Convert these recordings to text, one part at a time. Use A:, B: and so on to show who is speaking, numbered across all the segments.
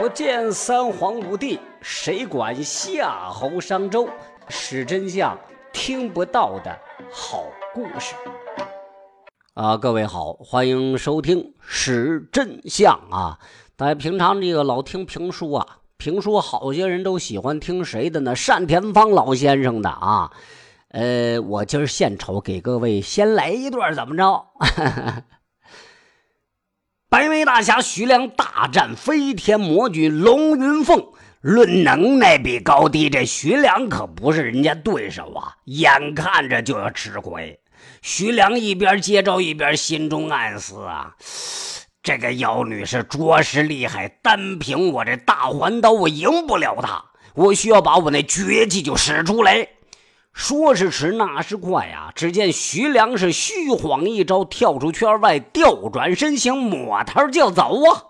A: 不见三皇五帝，谁管夏侯商周？史真相听不到的好故事啊！各位好，欢迎收听《史真相》啊！大家平常这个老听评书啊，评书好些人都喜欢听谁的呢？单田芳老先生的啊。呃，我今儿献丑，给各位先来一段，怎么着？白眉大侠徐良大战飞天魔君龙云凤，论能耐比高低，这徐良可不是人家对手啊！眼看着就要吃亏，徐良一边接招一边心中暗思啊：这个妖女是着实厉害，单凭我这大环刀，我赢不了她。我需要把我那绝技就使出来。说时迟，那时快啊！只见徐良是虚晃一招，跳出圈外，调转身形，抹头就走啊！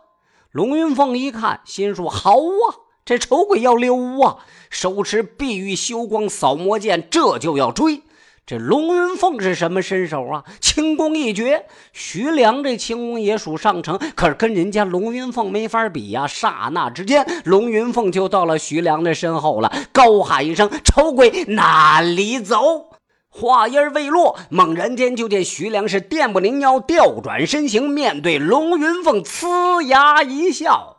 A: 龙云凤一看，心说：“好啊，这丑鬼要溜啊！”手持碧玉修光扫魔剑，这就要追。这龙云凤是什么身手啊？轻功一绝。徐良这轻功也属上乘，可是跟人家龙云凤没法比呀。刹那之间，龙云凤就到了徐良的身后了，高喊一声：“丑鬼，哪里走！”话音未落，猛然间就见徐良是电不灵腰，调转身形，面对龙云凤，呲牙一笑。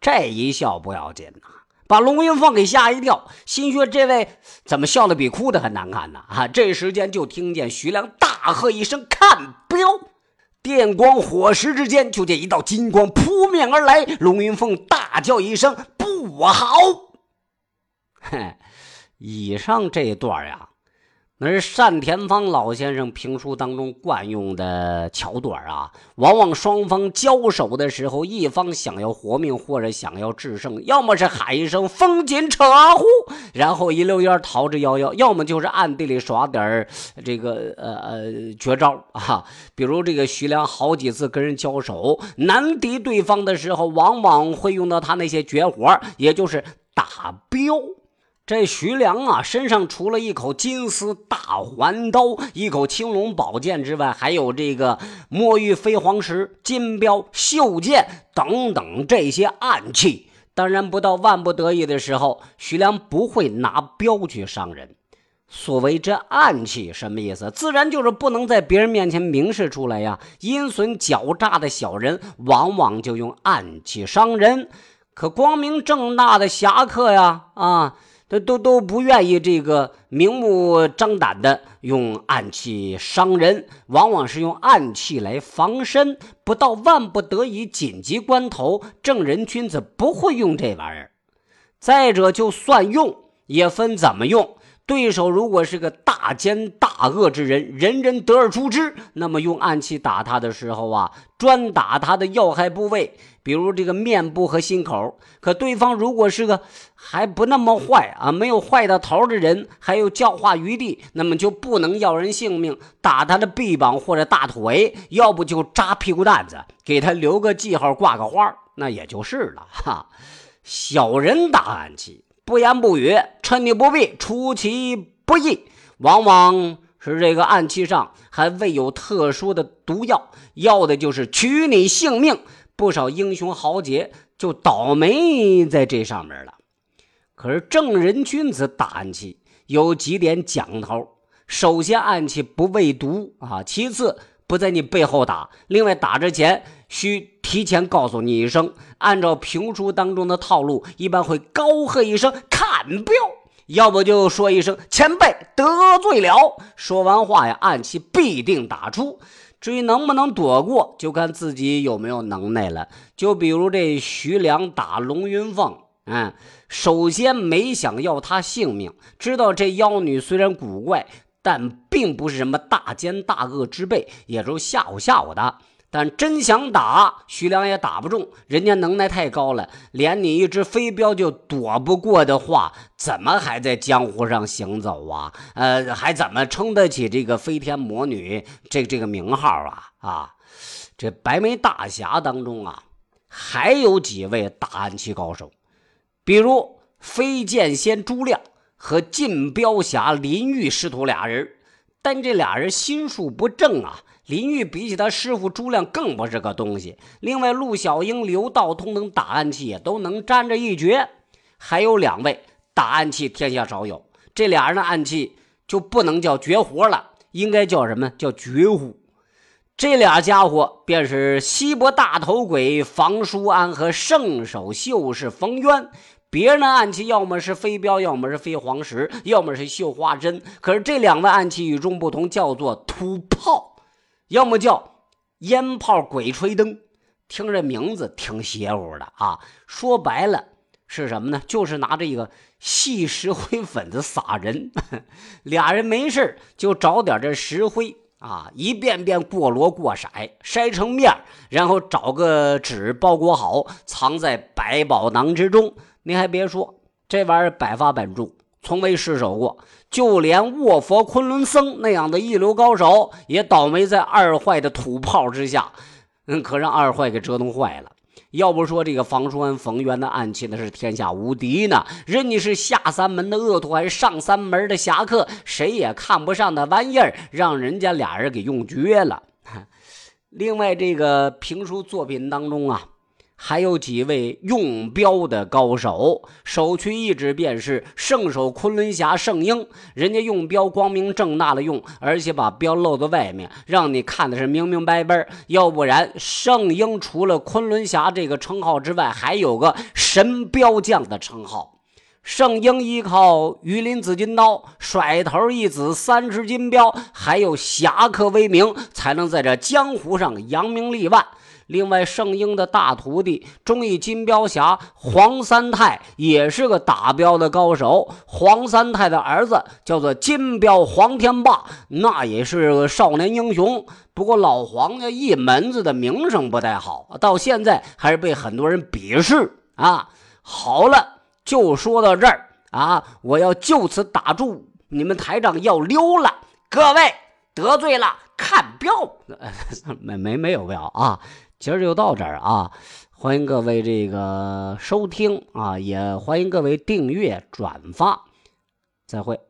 A: 这一笑不要紧呐。把龙云凤给吓一跳，心说：“这位怎么笑的比哭的还难看呢？”啊！这时间就听见徐良大喝一声：“看镖！”电光火石之间，就见一道金光扑面而来。龙云凤大叫一声：“不好！” 嘿，以上这一段呀。那是单田芳老先生评书当中惯用的桥段啊，往往双方交手的时候，一方想要活命或者想要制胜，要么是喊一声“风紧扯呼”，然后一溜烟逃之夭夭；要么就是暗地里耍点这个呃呃绝招啊，比如这个徐良好几次跟人交手难敌对方的时候，往往会用到他那些绝活，也就是打镖。这徐良啊，身上除了一口金丝大环刀、一口青龙宝剑之外，还有这个墨玉飞黄石、金镖、绣剑等等这些暗器。当然，不到万不得已的时候，徐良不会拿镖去伤人。所谓这暗器什么意思？自然就是不能在别人面前明示出来呀。阴损狡诈的小人，往往就用暗器伤人。可光明正大的侠客呀，啊！都都都不愿意这个明目张胆的用暗器伤人，往往是用暗器来防身。不到万不得已、紧急关头，正人君子不会用这玩意儿。再者，就算用，也分怎么用。对手如果是个大奸大恶之人，人人得而诛之，那么用暗器打他的时候啊，专打他的要害部位，比如这个面部和心口。可对方如果是个还不那么坏啊，没有坏到头的人，还有教化余地，那么就不能要人性命，打他的臂膀或者大腿，要不就扎屁股蛋子，给他留个记号，挂个花，那也就是了哈。小人打暗器。不言不语，趁你不备，出其不意。往往是这个暗器上还未有特殊的毒药，要的就是取你性命。不少英雄豪杰就倒霉在这上面了。可是正人君子打暗器有几点讲头：首先，暗器不畏毒啊；其次，不在你背后打；另外，打之前需。提前告诉你一声，按照评书当中的套路，一般会高喝一声“看镖”，要不就说一声“前辈得罪了”。说完话呀，暗器必定打出。至于能不能躲过，就看自己有没有能耐了。就比如这徐良打龙云凤，嗯，首先没想要他性命，知道这妖女虽然古怪，但并不是什么大奸大恶之辈，也就吓唬吓唬他。但真想打徐良也打不中，人家能耐太高了，连你一只飞镖就躲不过的话，怎么还在江湖上行走啊？呃，还怎么撑得起这个飞天魔女这这个名号啊？啊，这白眉大侠当中啊，还有几位打暗器高手，比如飞剑仙朱亮和进镖侠林玉师徒俩人，但这俩人心术不正啊。林玉比起他师傅朱亮更不是个东西。另外，陆小英、刘道通等打暗器也都能沾着一绝。还有两位打暗器天下少有，这俩人的暗器就不能叫绝活了，应该叫什么？叫绝户。这俩家伙便是西伯大头鬼房叔安和圣手秀士冯渊。别人的暗器要么是飞镖，要么是飞黄石，要么是绣花针。可是这两位暗器与众不同，叫做土炮，要么叫烟炮鬼吹灯。听这名字挺邪乎的啊！说白了是什么呢？就是拿这个细石灰粉子撒人。俩人没事就找点这石灰啊，一遍遍过箩过筛，筛成面，然后找个纸包裹好，藏在百宝囊之中。您还别说，这玩意儿百发百中，从未失手过。就连卧佛昆仑僧那样的一流高手，也倒霉在二坏的土炮之下，嗯，可让二坏给折腾坏了。要不说这个房叔安、冯渊的暗器那是天下无敌呢，人家是下三门的恶徒还是上三门的侠客，谁也看不上的玩意儿，让人家俩人给用绝了。另外，这个评书作品当中啊。还有几位用镖的高手，首屈一指便是圣手昆仑侠圣婴。人家用镖光明正大的用，而且把镖露在外面，让你看的是明明白白。要不然，圣婴除了昆仑侠这个称号之外，还有个神镖将的称号。圣婴依靠鱼鳞紫金刀，甩头一子三十金镖，还有侠客威名，才能在这江湖上扬名立万。另外，圣婴的大徒弟忠义金镖侠黄三太也是个打镖的高手。黄三太的儿子叫做金镖黄天霸，那也是个少年英雄。不过老黄家一门子的名声不太好，到现在还是被很多人鄙视啊。好了，就说到这儿啊，我要就此打住，你们台长要溜了。各位得罪了，看镖，没没没有镖啊。今儿就到这儿啊！欢迎各位这个收听啊，也欢迎各位订阅转发，再会。